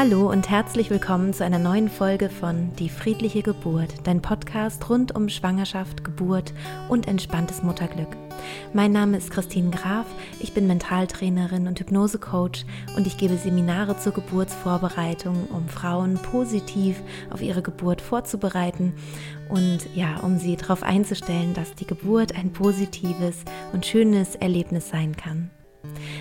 Hallo und herzlich willkommen zu einer neuen Folge von Die friedliche Geburt, dein Podcast rund um Schwangerschaft, Geburt und entspanntes Mutterglück. Mein Name ist Christine Graf, ich bin Mentaltrainerin und Hypnosecoach und ich gebe Seminare zur Geburtsvorbereitung, um Frauen positiv auf ihre Geburt vorzubereiten und ja, um sie darauf einzustellen, dass die Geburt ein positives und schönes Erlebnis sein kann.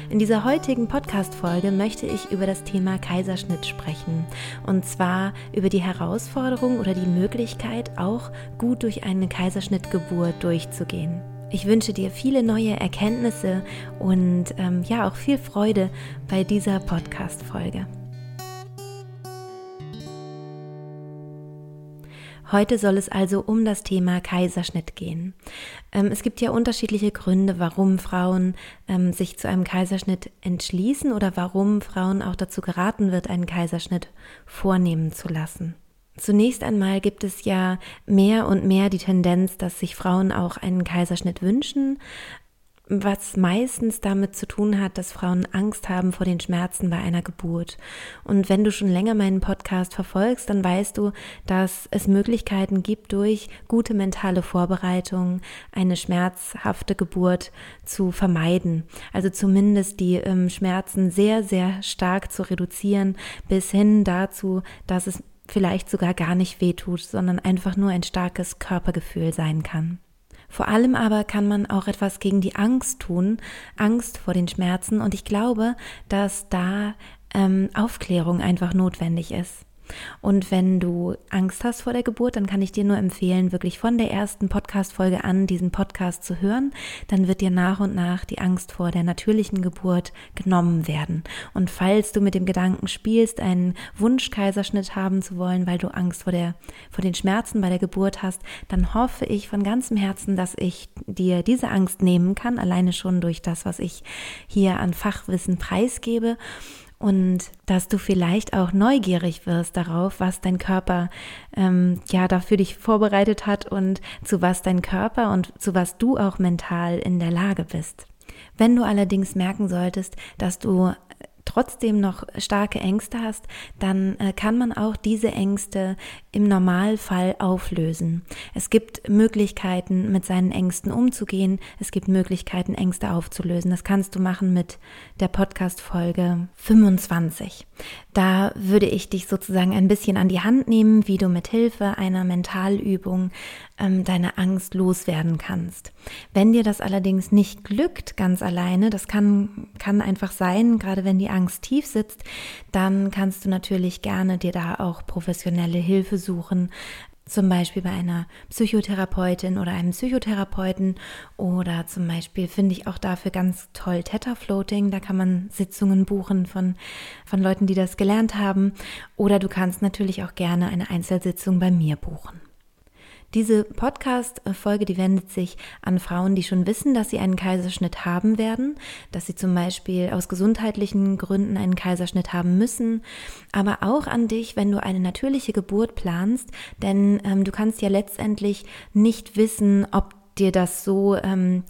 In dieser heutigen Podcast-Folge möchte ich über das Thema Kaiserschnitt sprechen. Und zwar über die Herausforderung oder die Möglichkeit, auch gut durch eine Kaiserschnittgeburt durchzugehen. Ich wünsche dir viele neue Erkenntnisse und ähm, ja auch viel Freude bei dieser Podcast-Folge. Heute soll es also um das Thema Kaiserschnitt gehen. Ähm, es gibt ja unterschiedliche Gründe, warum Frauen ähm, sich zu einem Kaiserschnitt entschließen oder warum Frauen auch dazu geraten wird, einen Kaiserschnitt vornehmen zu lassen. Zunächst einmal gibt es ja mehr und mehr die Tendenz, dass sich Frauen auch einen Kaiserschnitt wünschen, was meistens damit zu tun hat, dass Frauen Angst haben vor den Schmerzen bei einer Geburt. Und wenn du schon länger meinen Podcast verfolgst, dann weißt du, dass es Möglichkeiten gibt, durch gute mentale Vorbereitung eine schmerzhafte Geburt zu vermeiden. Also zumindest die ähm, Schmerzen sehr, sehr stark zu reduzieren, bis hin dazu, dass es vielleicht sogar gar nicht wehtut, sondern einfach nur ein starkes Körpergefühl sein kann. Vor allem aber kann man auch etwas gegen die Angst tun, Angst vor den Schmerzen. Und ich glaube, dass da ähm, Aufklärung einfach notwendig ist. Und wenn du Angst hast vor der Geburt, dann kann ich dir nur empfehlen, wirklich von der ersten Podcast-Folge an diesen Podcast zu hören. Dann wird dir nach und nach die Angst vor der natürlichen Geburt genommen werden. Und falls du mit dem Gedanken spielst, einen Wunschkaiserschnitt haben zu wollen, weil du Angst vor der, vor den Schmerzen bei der Geburt hast, dann hoffe ich von ganzem Herzen, dass ich dir diese Angst nehmen kann, alleine schon durch das, was ich hier an Fachwissen preisgebe und dass du vielleicht auch neugierig wirst darauf, was dein Körper ähm, ja dafür dich vorbereitet hat und zu was dein Körper und zu was du auch mental in der Lage bist. Wenn du allerdings merken solltest, dass du trotzdem noch starke Ängste hast, dann äh, kann man auch diese Ängste im Normalfall auflösen. Es gibt Möglichkeiten, mit seinen Ängsten umzugehen. Es gibt Möglichkeiten, Ängste aufzulösen. Das kannst du machen mit der Podcast-Folge 25. Da würde ich dich sozusagen ein bisschen an die Hand nehmen, wie du mit Hilfe einer Mentalübung ähm, deine Angst loswerden kannst. Wenn dir das allerdings nicht glückt ganz alleine, das kann, kann einfach sein, gerade wenn die Angst tief sitzt, dann kannst du natürlich gerne dir da auch professionelle Hilfe suchen, zum Beispiel bei einer Psychotherapeutin oder einem Psychotherapeuten oder zum Beispiel finde ich auch dafür ganz toll Theta Floating. Da kann man Sitzungen buchen von, von Leuten, die das gelernt haben. Oder du kannst natürlich auch gerne eine Einzelsitzung bei mir buchen. Diese Podcast-Folge, die wendet sich an Frauen, die schon wissen, dass sie einen Kaiserschnitt haben werden, dass sie zum Beispiel aus gesundheitlichen Gründen einen Kaiserschnitt haben müssen, aber auch an dich, wenn du eine natürliche Geburt planst, denn ähm, du kannst ja letztendlich nicht wissen, ob dir das so ähm,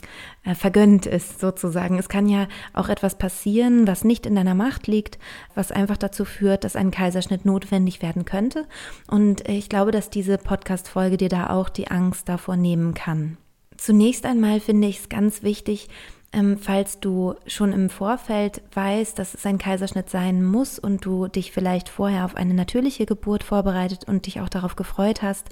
äh, vergönnt ist, sozusagen. Es kann ja auch etwas passieren, was nicht in deiner Macht liegt, was einfach dazu führt, dass ein Kaiserschnitt notwendig werden könnte. Und ich glaube, dass diese Podcast-Folge dir da auch die Angst davor nehmen kann. Zunächst einmal finde ich es ganz wichtig, ähm, falls du schon im Vorfeld weißt, dass es ein Kaiserschnitt sein muss und du dich vielleicht vorher auf eine natürliche Geburt vorbereitet und dich auch darauf gefreut hast,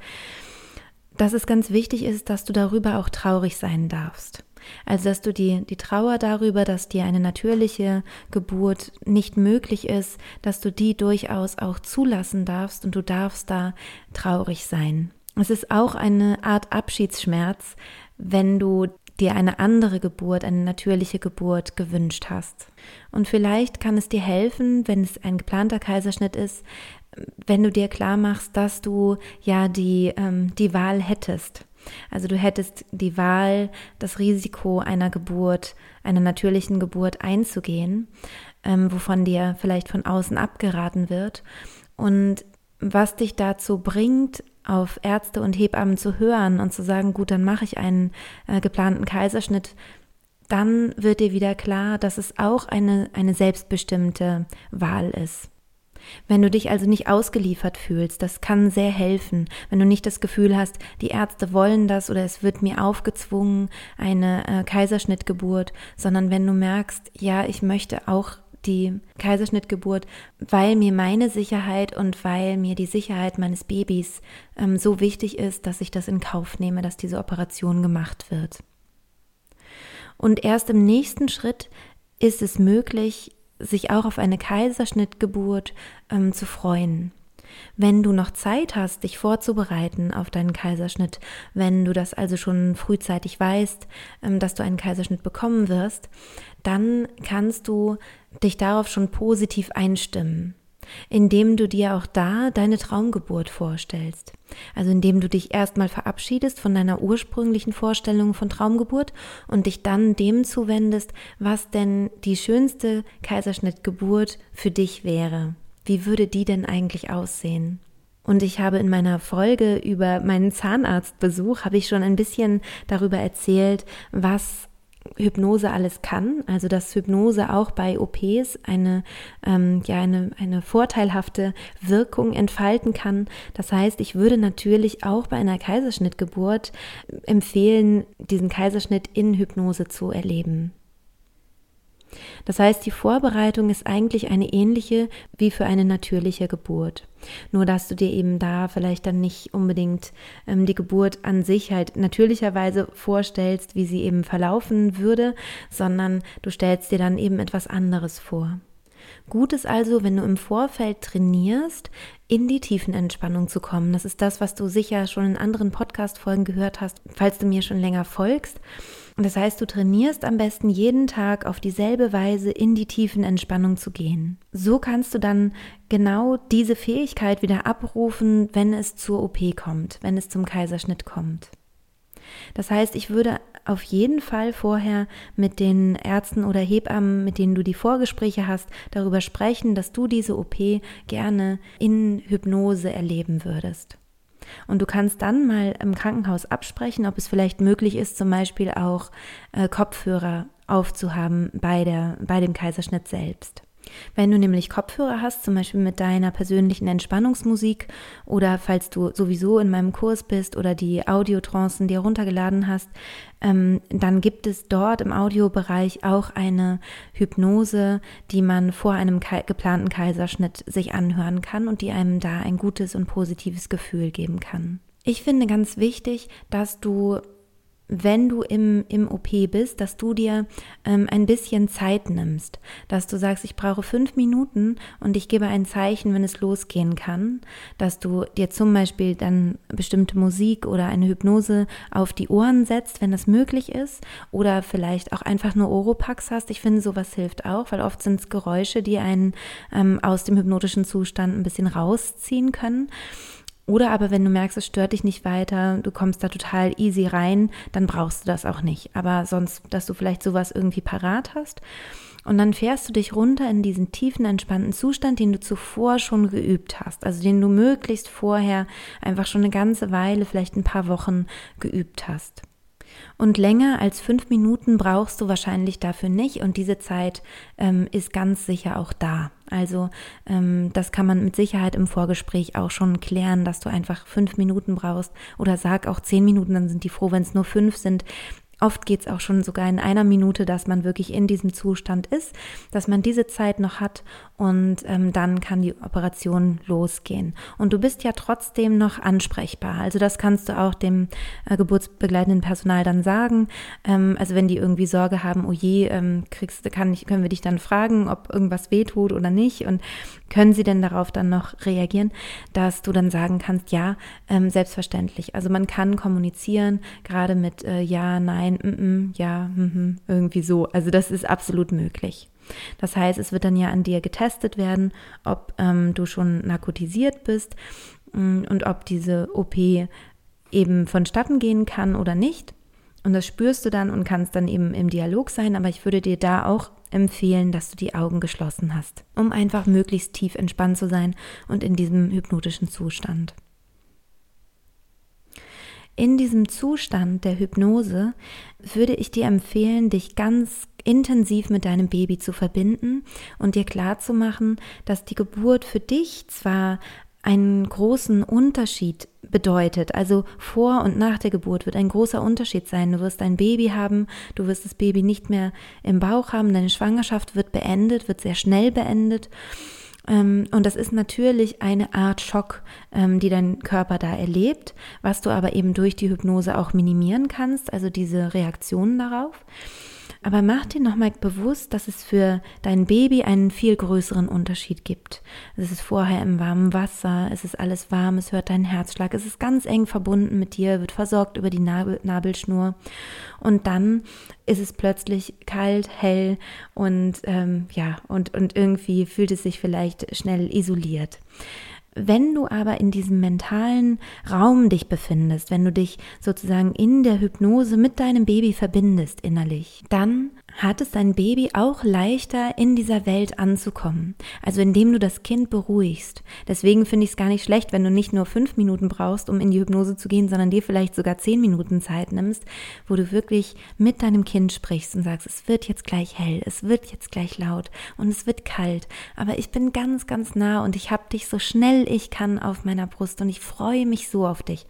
dass es ganz wichtig ist, dass du darüber auch traurig sein darfst. Also, dass du die, die Trauer darüber, dass dir eine natürliche Geburt nicht möglich ist, dass du die durchaus auch zulassen darfst und du darfst da traurig sein. Es ist auch eine Art Abschiedsschmerz, wenn du dir eine andere Geburt, eine natürliche Geburt gewünscht hast. Und vielleicht kann es dir helfen, wenn es ein geplanter Kaiserschnitt ist, wenn du dir klar machst, dass du ja die, ähm, die Wahl hättest. Also du hättest die Wahl, das Risiko einer Geburt, einer natürlichen Geburt einzugehen, ähm, wovon dir vielleicht von außen abgeraten wird. Und was dich dazu bringt, auf Ärzte und Hebammen zu hören und zu sagen, gut, dann mache ich einen äh, geplanten Kaiserschnitt, dann wird dir wieder klar, dass es auch eine, eine selbstbestimmte Wahl ist. Wenn du dich also nicht ausgeliefert fühlst, das kann sehr helfen. Wenn du nicht das Gefühl hast, die Ärzte wollen das oder es wird mir aufgezwungen, eine äh, Kaiserschnittgeburt, sondern wenn du merkst, ja, ich möchte auch die Kaiserschnittgeburt, weil mir meine Sicherheit und weil mir die Sicherheit meines Babys ähm, so wichtig ist, dass ich das in Kauf nehme, dass diese Operation gemacht wird. Und erst im nächsten Schritt ist es möglich, sich auch auf eine Kaiserschnittgeburt ähm, zu freuen. Wenn du noch Zeit hast, dich vorzubereiten auf deinen Kaiserschnitt, wenn du das also schon frühzeitig weißt, ähm, dass du einen Kaiserschnitt bekommen wirst, dann kannst du dich darauf schon positiv einstimmen indem du dir auch da deine Traumgeburt vorstellst. Also indem du dich erstmal verabschiedest von deiner ursprünglichen Vorstellung von Traumgeburt und dich dann dem zuwendest, was denn die schönste Kaiserschnittgeburt für dich wäre. Wie würde die denn eigentlich aussehen? Und ich habe in meiner Folge über meinen Zahnarztbesuch, habe ich schon ein bisschen darüber erzählt, was Hypnose alles kann, also dass Hypnose auch bei OPs eine, ähm, ja, eine, eine vorteilhafte Wirkung entfalten kann. Das heißt, ich würde natürlich auch bei einer Kaiserschnittgeburt empfehlen, diesen Kaiserschnitt in Hypnose zu erleben. Das heißt, die Vorbereitung ist eigentlich eine ähnliche wie für eine natürliche Geburt. Nur dass du dir eben da vielleicht dann nicht unbedingt ähm, die Geburt an sich halt natürlicherweise vorstellst, wie sie eben verlaufen würde, sondern du stellst dir dann eben etwas anderes vor. Gut ist also, wenn du im Vorfeld trainierst, in die Tiefenentspannung zu kommen. Das ist das, was du sicher schon in anderen Podcast-Folgen gehört hast, falls du mir schon länger folgst. Das heißt, du trainierst am besten jeden Tag auf dieselbe Weise in die Tiefenentspannung zu gehen. So kannst du dann genau diese Fähigkeit wieder abrufen, wenn es zur OP kommt, wenn es zum Kaiserschnitt kommt. Das heißt, ich würde auf jeden Fall vorher mit den Ärzten oder Hebammen, mit denen du die Vorgespräche hast, darüber sprechen, dass du diese OP gerne in Hypnose erleben würdest. Und du kannst dann mal im Krankenhaus absprechen, ob es vielleicht möglich ist, zum Beispiel auch äh, Kopfhörer aufzuhaben bei, der, bei dem Kaiserschnitt selbst. Wenn du nämlich Kopfhörer hast, zum Beispiel mit deiner persönlichen Entspannungsmusik oder falls du sowieso in meinem Kurs bist oder die Audiotrancen dir runtergeladen hast, ähm, dann gibt es dort im Audiobereich auch eine Hypnose, die man vor einem geplanten Kaiserschnitt sich anhören kann und die einem da ein gutes und positives Gefühl geben kann. Ich finde ganz wichtig, dass du wenn du im, im OP bist, dass du dir ähm, ein bisschen Zeit nimmst, dass du sagst, ich brauche fünf Minuten und ich gebe ein Zeichen, wenn es losgehen kann, dass du dir zum Beispiel dann bestimmte Musik oder eine Hypnose auf die Ohren setzt, wenn das möglich ist, oder vielleicht auch einfach nur Oropax hast. Ich finde, sowas hilft auch, weil oft sind es Geräusche, die einen ähm, aus dem hypnotischen Zustand ein bisschen rausziehen können. Oder aber wenn du merkst, es stört dich nicht weiter, du kommst da total easy rein, dann brauchst du das auch nicht. Aber sonst, dass du vielleicht sowas irgendwie parat hast. Und dann fährst du dich runter in diesen tiefen, entspannten Zustand, den du zuvor schon geübt hast. Also den du möglichst vorher einfach schon eine ganze Weile, vielleicht ein paar Wochen geübt hast. Und länger als fünf Minuten brauchst du wahrscheinlich dafür nicht und diese Zeit ähm, ist ganz sicher auch da. Also ähm, das kann man mit Sicherheit im Vorgespräch auch schon klären, dass du einfach fünf Minuten brauchst oder sag auch zehn Minuten, dann sind die froh, wenn es nur fünf sind. Oft geht es auch schon sogar in einer Minute, dass man wirklich in diesem Zustand ist, dass man diese Zeit noch hat und ähm, dann kann die Operation losgehen. Und du bist ja trotzdem noch ansprechbar. Also das kannst du auch dem äh, geburtsbegleitenden Personal dann sagen. Ähm, also wenn die irgendwie Sorge haben, oh je, ähm, kriegst, kann ich, können wir dich dann fragen, ob irgendwas wehtut oder nicht und können sie denn darauf dann noch reagieren, dass du dann sagen kannst, ja, ähm, selbstverständlich. Also man kann kommunizieren, gerade mit äh, ja, nein, mm, mm, ja, mm, irgendwie so. Also das ist absolut möglich. Das heißt, es wird dann ja an dir getestet werden, ob ähm, du schon narkotisiert bist mm, und ob diese OP eben vonstatten gehen kann oder nicht. Und das spürst du dann und kannst dann eben im Dialog sein, aber ich würde dir da auch empfehlen, dass du die Augen geschlossen hast, um einfach möglichst tief entspannt zu sein und in diesem hypnotischen Zustand. In diesem Zustand der Hypnose würde ich dir empfehlen, dich ganz intensiv mit deinem Baby zu verbinden und dir klar zu machen, dass die Geburt für dich zwar einen großen Unterschied bedeutet. Also vor und nach der Geburt wird ein großer Unterschied sein. Du wirst ein Baby haben, du wirst das Baby nicht mehr im Bauch haben, deine Schwangerschaft wird beendet, wird sehr schnell beendet. Ähm, und das ist natürlich eine Art Schock, ähm, die dein Körper da erlebt, was du aber eben durch die Hypnose auch minimieren kannst, also diese Reaktionen darauf. Aber mach dir nochmal bewusst, dass es für dein Baby einen viel größeren Unterschied gibt. Es ist vorher im warmen Wasser, es ist alles warm, es hört deinen Herzschlag, es ist ganz eng verbunden mit dir, wird versorgt über die Nabel Nabelschnur. Und dann ist es plötzlich kalt, hell und ähm, ja, und, und irgendwie fühlt es sich vielleicht schnell isoliert. Wenn du aber in diesem mentalen Raum dich befindest, wenn du dich sozusagen in der Hypnose mit deinem Baby verbindest innerlich, dann hat es dein Baby auch leichter in dieser Welt anzukommen. Also indem du das Kind beruhigst. Deswegen finde ich es gar nicht schlecht, wenn du nicht nur fünf Minuten brauchst, um in die Hypnose zu gehen, sondern dir vielleicht sogar zehn Minuten Zeit nimmst, wo du wirklich mit deinem Kind sprichst und sagst, es wird jetzt gleich hell, es wird jetzt gleich laut und es wird kalt. Aber ich bin ganz, ganz nah und ich habe dich so schnell ich kann auf meiner Brust und ich freue mich so auf dich.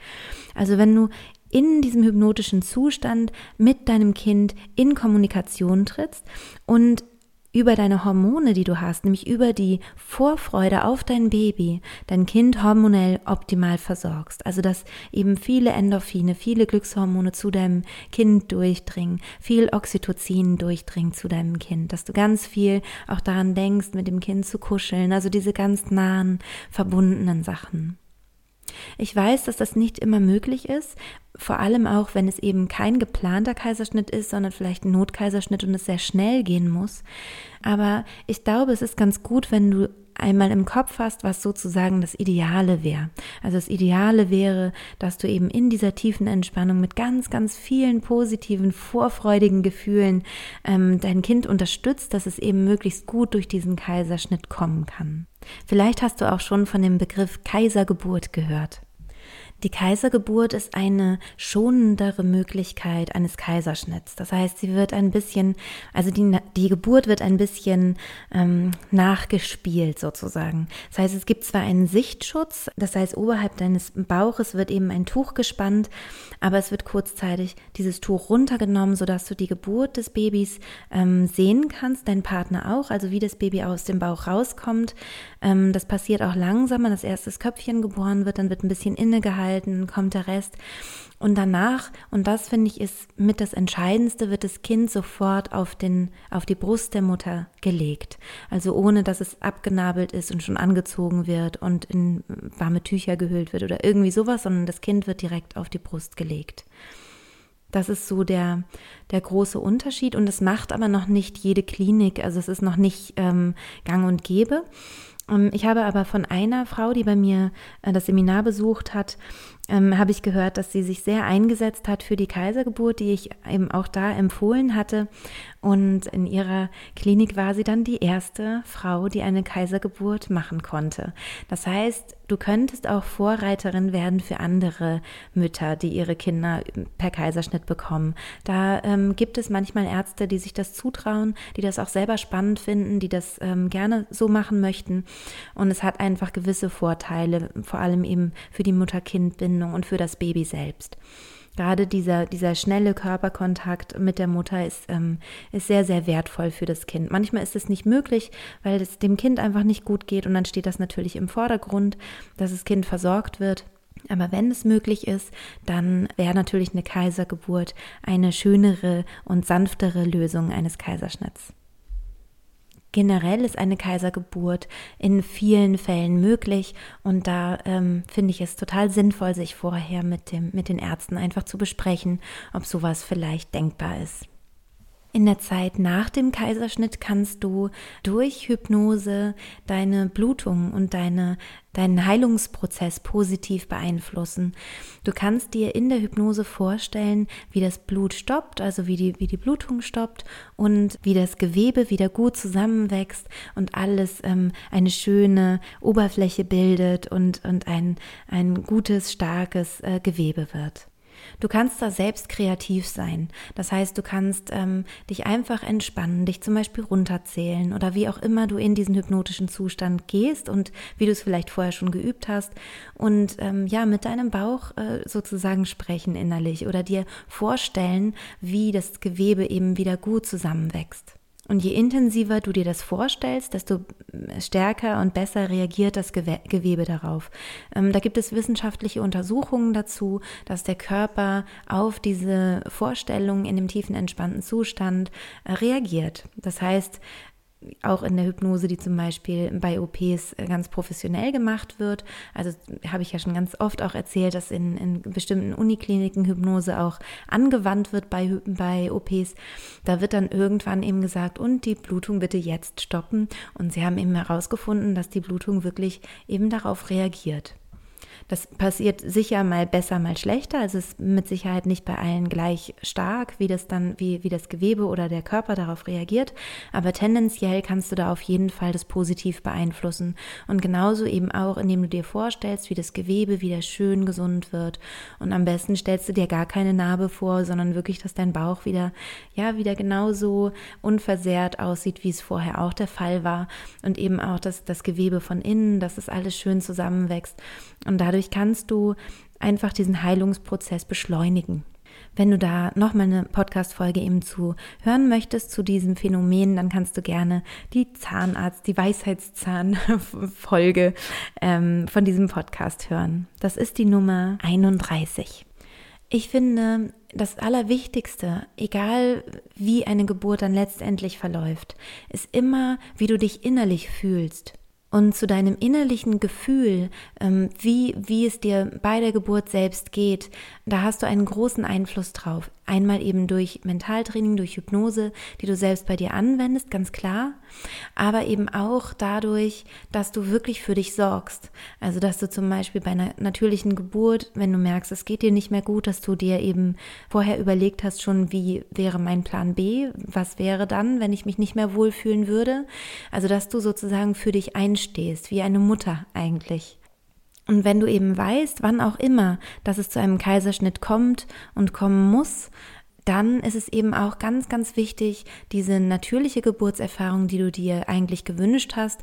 Also wenn du in diesem hypnotischen Zustand mit deinem Kind in Kommunikation trittst und über deine Hormone, die du hast, nämlich über die Vorfreude auf dein Baby, dein Kind hormonell optimal versorgst. Also dass eben viele Endorphine, viele Glückshormone zu deinem Kind durchdringen, viel Oxytocin durchdringt zu deinem Kind, dass du ganz viel auch daran denkst, mit dem Kind zu kuscheln, also diese ganz nahen, verbundenen Sachen. Ich weiß, dass das nicht immer möglich ist, vor allem auch, wenn es eben kein geplanter Kaiserschnitt ist, sondern vielleicht ein Notkaiserschnitt und es sehr schnell gehen muss. Aber ich glaube, es ist ganz gut, wenn du einmal im Kopf hast, was sozusagen das Ideale wäre. Also das Ideale wäre, dass du eben in dieser tiefen Entspannung mit ganz, ganz vielen positiven, vorfreudigen Gefühlen ähm, dein Kind unterstützt, dass es eben möglichst gut durch diesen Kaiserschnitt kommen kann. Vielleicht hast du auch schon von dem Begriff Kaisergeburt gehört. Die Kaisergeburt ist eine schonendere Möglichkeit eines Kaiserschnitts. Das heißt, sie wird ein bisschen, also die, die Geburt wird ein bisschen ähm, nachgespielt sozusagen. Das heißt, es gibt zwar einen Sichtschutz, das heißt, oberhalb deines Bauches wird eben ein Tuch gespannt, aber es wird kurzzeitig dieses Tuch runtergenommen, sodass du die Geburt des Babys ähm, sehen kannst, dein Partner auch, also wie das Baby aus dem Bauch rauskommt. Ähm, das passiert auch langsamer, das Köpfchen geboren wird, dann wird ein bisschen innegehalten, kommt der Rest. Und danach, und das finde ich ist mit das Entscheidendste, wird das Kind sofort auf, den, auf die Brust der Mutter gelegt. Also ohne, dass es abgenabelt ist und schon angezogen wird und in warme Tücher gehüllt wird oder irgendwie sowas, sondern das Kind wird direkt auf die Brust gelegt. Das ist so der, der große Unterschied und es macht aber noch nicht jede Klinik, also es ist noch nicht ähm, gang und gäbe. Ähm, ich habe aber von einer Frau, die bei mir äh, das Seminar besucht hat, ähm, habe ich gehört, dass sie sich sehr eingesetzt hat für die Kaisergeburt, die ich eben auch da empfohlen hatte. Und in ihrer Klinik war sie dann die erste Frau, die eine Kaisergeburt machen konnte. Das heißt, du könntest auch Vorreiterin werden für andere Mütter, die ihre Kinder per Kaiserschnitt bekommen. Da ähm, gibt es manchmal Ärzte, die sich das zutrauen, die das auch selber spannend finden, die das ähm, gerne so machen möchten. Und es hat einfach gewisse Vorteile, vor allem eben für die Mutter-Kind-Bindung Bindung und für das Baby selbst. Gerade dieser, dieser schnelle Körperkontakt mit der Mutter ist, ähm, ist sehr, sehr wertvoll für das Kind. Manchmal ist es nicht möglich, weil es dem Kind einfach nicht gut geht und dann steht das natürlich im Vordergrund, dass das Kind versorgt wird. Aber wenn es möglich ist, dann wäre natürlich eine Kaisergeburt eine schönere und sanftere Lösung eines Kaiserschnitts. Generell ist eine Kaisergeburt in vielen Fällen möglich und da ähm, finde ich es total sinnvoll, sich vorher mit, dem, mit den Ärzten einfach zu besprechen, ob sowas vielleicht denkbar ist. In der Zeit nach dem Kaiserschnitt kannst du durch Hypnose deine Blutung und deine, deinen Heilungsprozess positiv beeinflussen. Du kannst dir in der Hypnose vorstellen, wie das Blut stoppt, also wie die, wie die Blutung stoppt und wie das Gewebe wieder gut zusammenwächst und alles ähm, eine schöne Oberfläche bildet und, und ein, ein gutes, starkes äh, Gewebe wird. Du kannst da selbst kreativ sein. Das heißt, du kannst ähm, dich einfach entspannen, dich zum Beispiel runterzählen oder wie auch immer du in diesen hypnotischen Zustand gehst und wie du es vielleicht vorher schon geübt hast und ähm, ja, mit deinem Bauch äh, sozusagen sprechen innerlich oder dir vorstellen, wie das Gewebe eben wieder gut zusammenwächst. Und je intensiver du dir das vorstellst, desto stärker und besser reagiert das Gewebe darauf. Ähm, da gibt es wissenschaftliche Untersuchungen dazu, dass der Körper auf diese Vorstellung in dem tiefen entspannten Zustand äh, reagiert. Das heißt, auch in der Hypnose, die zum Beispiel bei OPs ganz professionell gemacht wird. Also habe ich ja schon ganz oft auch erzählt, dass in, in bestimmten Unikliniken Hypnose auch angewandt wird bei, bei OPs. Da wird dann irgendwann eben gesagt, und die Blutung bitte jetzt stoppen. Und sie haben eben herausgefunden, dass die Blutung wirklich eben darauf reagiert. Das passiert sicher mal besser, mal schlechter. Also es ist mit Sicherheit nicht bei allen gleich stark, wie das dann, wie, wie das Gewebe oder der Körper darauf reagiert. Aber tendenziell kannst du da auf jeden Fall das positiv beeinflussen. Und genauso eben auch, indem du dir vorstellst, wie das Gewebe wieder schön gesund wird. Und am besten stellst du dir gar keine Narbe vor, sondern wirklich, dass dein Bauch wieder, ja, wieder genauso unversehrt aussieht, wie es vorher auch der Fall war. Und eben auch dass das Gewebe von innen, dass es alles schön zusammenwächst. Und dadurch dadurch kannst du einfach diesen Heilungsprozess beschleunigen. Wenn du da nochmal eine Podcast-Folge eben zu hören möchtest zu diesem Phänomen, dann kannst du gerne die Zahnarzt, die Weisheitszahn-Folge ähm, von diesem Podcast hören. Das ist die Nummer 31. Ich finde, das Allerwichtigste, egal wie eine Geburt dann letztendlich verläuft, ist immer, wie du dich innerlich fühlst und zu deinem innerlichen Gefühl, ähm, wie, wie es dir bei der Geburt selbst geht, da hast du einen großen Einfluss drauf. Einmal eben durch Mentaltraining, durch Hypnose, die du selbst bei dir anwendest, ganz klar, aber eben auch dadurch, dass du wirklich für dich sorgst. Also, dass du zum Beispiel bei einer natürlichen Geburt, wenn du merkst, es geht dir nicht mehr gut, dass du dir eben vorher überlegt hast, schon, wie wäre mein Plan B, was wäre dann, wenn ich mich nicht mehr wohlfühlen würde. Also, dass du sozusagen für dich einstehst, wie eine Mutter eigentlich. Und wenn du eben weißt, wann auch immer, dass es zu einem Kaiserschnitt kommt und kommen muss, dann ist es eben auch ganz, ganz wichtig, diese natürliche Geburtserfahrung, die du dir eigentlich gewünscht hast,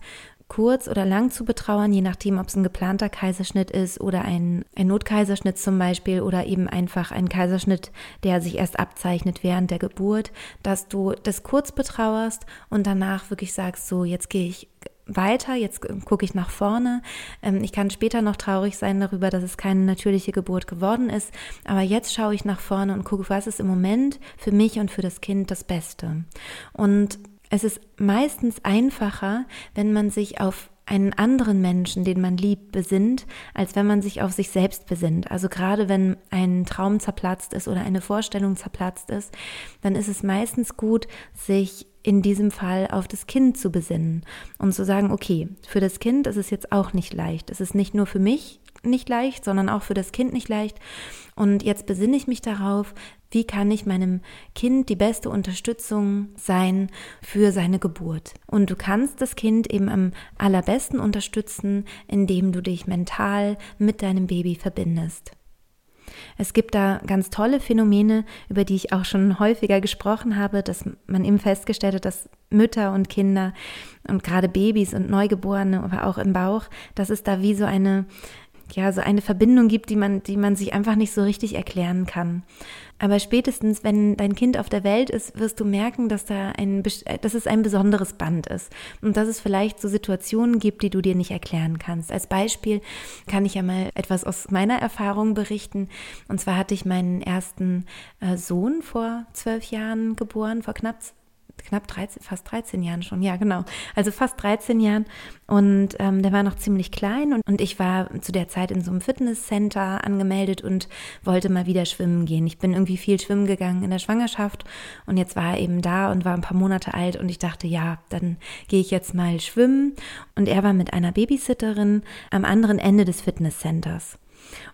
kurz oder lang zu betrauern, je nachdem, ob es ein geplanter Kaiserschnitt ist oder ein, ein Notkaiserschnitt zum Beispiel oder eben einfach ein Kaiserschnitt, der sich erst abzeichnet während der Geburt, dass du das kurz betrauerst und danach wirklich sagst, so, jetzt gehe ich weiter, jetzt gucke ich nach vorne. Ähm, ich kann später noch traurig sein darüber, dass es keine natürliche Geburt geworden ist, aber jetzt schaue ich nach vorne und gucke, was ist im Moment für mich und für das Kind das Beste. Und es ist meistens einfacher, wenn man sich auf einen anderen Menschen, den man liebt, besinnt, als wenn man sich auf sich selbst besinnt. Also gerade wenn ein Traum zerplatzt ist oder eine Vorstellung zerplatzt ist, dann ist es meistens gut, sich in diesem Fall auf das Kind zu besinnen und zu sagen, okay, für das Kind ist es jetzt auch nicht leicht. Es ist nicht nur für mich nicht leicht, sondern auch für das Kind nicht leicht. Und jetzt besinne ich mich darauf, wie kann ich meinem Kind die beste Unterstützung sein für seine Geburt. Und du kannst das Kind eben am allerbesten unterstützen, indem du dich mental mit deinem Baby verbindest. Es gibt da ganz tolle Phänomene, über die ich auch schon häufiger gesprochen habe, dass man eben festgestellt hat, dass Mütter und Kinder und gerade Babys und Neugeborene, aber auch im Bauch, dass es da wie so eine ja, so eine Verbindung gibt, die man, die man sich einfach nicht so richtig erklären kann. Aber spätestens, wenn dein Kind auf der Welt ist, wirst du merken, dass da ein, dass es ein besonderes Band ist und dass es vielleicht so Situationen gibt, die du dir nicht erklären kannst. Als Beispiel kann ich ja mal etwas aus meiner Erfahrung berichten. Und zwar hatte ich meinen ersten äh, Sohn vor zwölf Jahren geboren, vor knapp knapp 13, fast 13 Jahren schon, ja genau, also fast 13 Jahren und ähm, der war noch ziemlich klein und, und ich war zu der Zeit in so einem Fitnesscenter angemeldet und wollte mal wieder schwimmen gehen. Ich bin irgendwie viel schwimmen gegangen in der Schwangerschaft und jetzt war er eben da und war ein paar Monate alt und ich dachte, ja, dann gehe ich jetzt mal schwimmen und er war mit einer Babysitterin am anderen Ende des Fitnesscenters.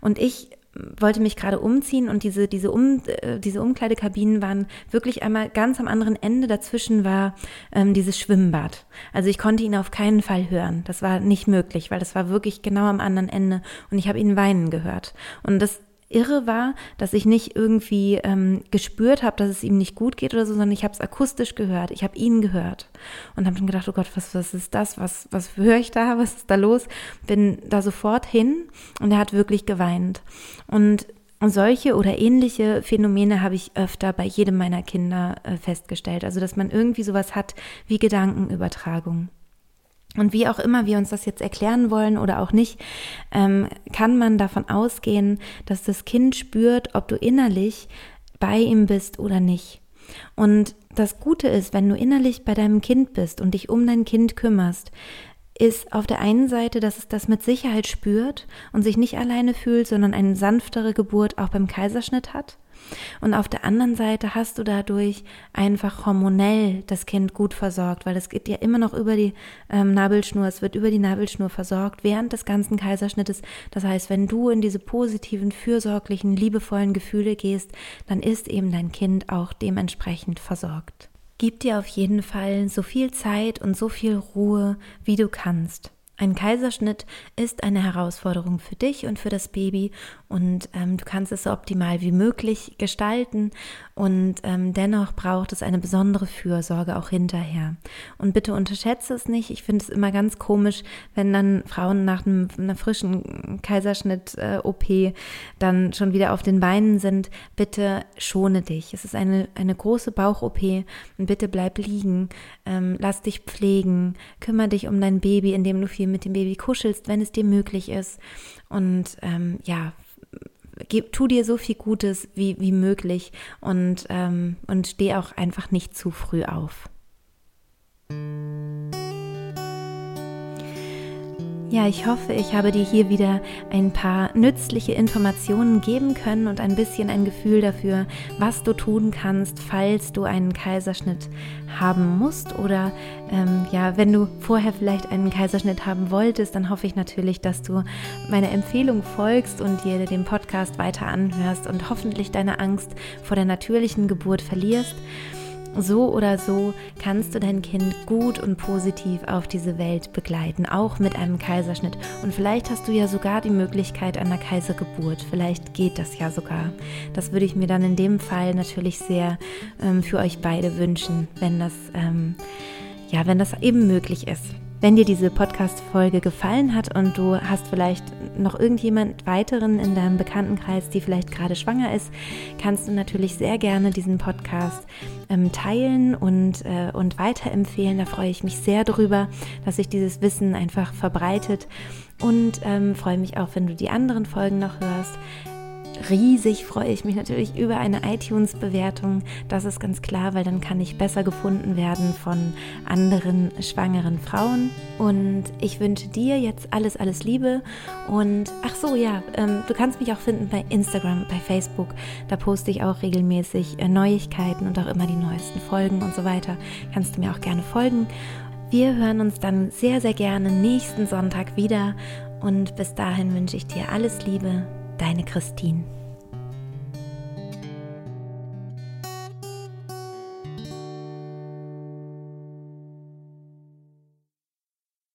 Und ich wollte mich gerade umziehen und diese, diese, um, äh, diese Umkleidekabinen waren wirklich einmal ganz am anderen Ende. Dazwischen war ähm, dieses Schwimmbad. Also ich konnte ihn auf keinen Fall hören. Das war nicht möglich, weil das war wirklich genau am anderen Ende und ich habe ihn weinen gehört. Und das irre war, dass ich nicht irgendwie ähm, gespürt habe, dass es ihm nicht gut geht oder so, sondern ich habe es akustisch gehört. Ich habe ihn gehört und habe dann gedacht, oh Gott, was, was ist das? Was, was höre ich da? Was ist da los? Bin da sofort hin und er hat wirklich geweint. Und und solche oder ähnliche Phänomene habe ich öfter bei jedem meiner Kinder äh, festgestellt. Also, dass man irgendwie sowas hat wie Gedankenübertragung. Und wie auch immer wir uns das jetzt erklären wollen oder auch nicht, ähm, kann man davon ausgehen, dass das Kind spürt, ob du innerlich bei ihm bist oder nicht. Und das Gute ist, wenn du innerlich bei deinem Kind bist und dich um dein Kind kümmerst, ist auf der einen Seite, dass es das mit Sicherheit spürt und sich nicht alleine fühlt, sondern eine sanftere Geburt auch beim Kaiserschnitt hat. Und auf der anderen Seite hast du dadurch einfach hormonell das Kind gut versorgt, weil es geht ja immer noch über die ähm, Nabelschnur, es wird über die Nabelschnur versorgt während des ganzen Kaiserschnittes. Das heißt, wenn du in diese positiven, fürsorglichen, liebevollen Gefühle gehst, dann ist eben dein Kind auch dementsprechend versorgt. Gib dir auf jeden Fall so viel Zeit und so viel Ruhe, wie du kannst. Ein Kaiserschnitt ist eine Herausforderung für dich und für das Baby und ähm, du kannst es so optimal wie möglich gestalten und ähm, dennoch braucht es eine besondere Fürsorge auch hinterher. Und bitte unterschätze es nicht. Ich finde es immer ganz komisch, wenn dann Frauen nach einem, einer frischen Kaiserschnitt-OP äh, dann schon wieder auf den Beinen sind. Bitte schone dich. Es ist eine, eine große Bauch-OP und bitte bleib liegen. Ähm, lass dich pflegen. Kümmere dich um dein Baby, indem du viel mit dem Baby kuschelst, wenn es dir möglich ist. Und ähm, ja, gib, tu dir so viel Gutes wie, wie möglich und, ähm, und steh auch einfach nicht zu früh auf. Ja, ich hoffe, ich habe dir hier wieder ein paar nützliche Informationen geben können und ein bisschen ein Gefühl dafür, was du tun kannst, falls du einen Kaiserschnitt haben musst oder ähm, ja, wenn du vorher vielleicht einen Kaiserschnitt haben wolltest, dann hoffe ich natürlich, dass du meiner Empfehlung folgst und dir den Podcast weiter anhörst und hoffentlich deine Angst vor der natürlichen Geburt verlierst. So oder so kannst du dein Kind gut und positiv auf diese Welt begleiten, auch mit einem Kaiserschnitt. Und vielleicht hast du ja sogar die Möglichkeit einer Kaisergeburt. Vielleicht geht das ja sogar. Das würde ich mir dann in dem Fall natürlich sehr ähm, für euch beide wünschen, wenn das, ähm, ja, wenn das eben möglich ist. Wenn dir diese Podcast-Folge gefallen hat und du hast vielleicht noch irgendjemand weiteren in deinem Bekanntenkreis, die vielleicht gerade schwanger ist, kannst du natürlich sehr gerne diesen Podcast ähm, teilen und, äh, und weiterempfehlen. Da freue ich mich sehr drüber, dass sich dieses Wissen einfach verbreitet und ähm, freue mich auch, wenn du die anderen Folgen noch hörst riesig freue ich mich natürlich über eine iTunes-Bewertung. Das ist ganz klar, weil dann kann ich besser gefunden werden von anderen schwangeren Frauen. Und ich wünsche dir jetzt alles, alles Liebe. Und ach so, ja, ähm, du kannst mich auch finden bei Instagram, bei Facebook. Da poste ich auch regelmäßig äh, Neuigkeiten und auch immer die neuesten Folgen und so weiter. Kannst du mir auch gerne folgen. Wir hören uns dann sehr, sehr gerne nächsten Sonntag wieder. Und bis dahin wünsche ich dir alles Liebe, deine Christine.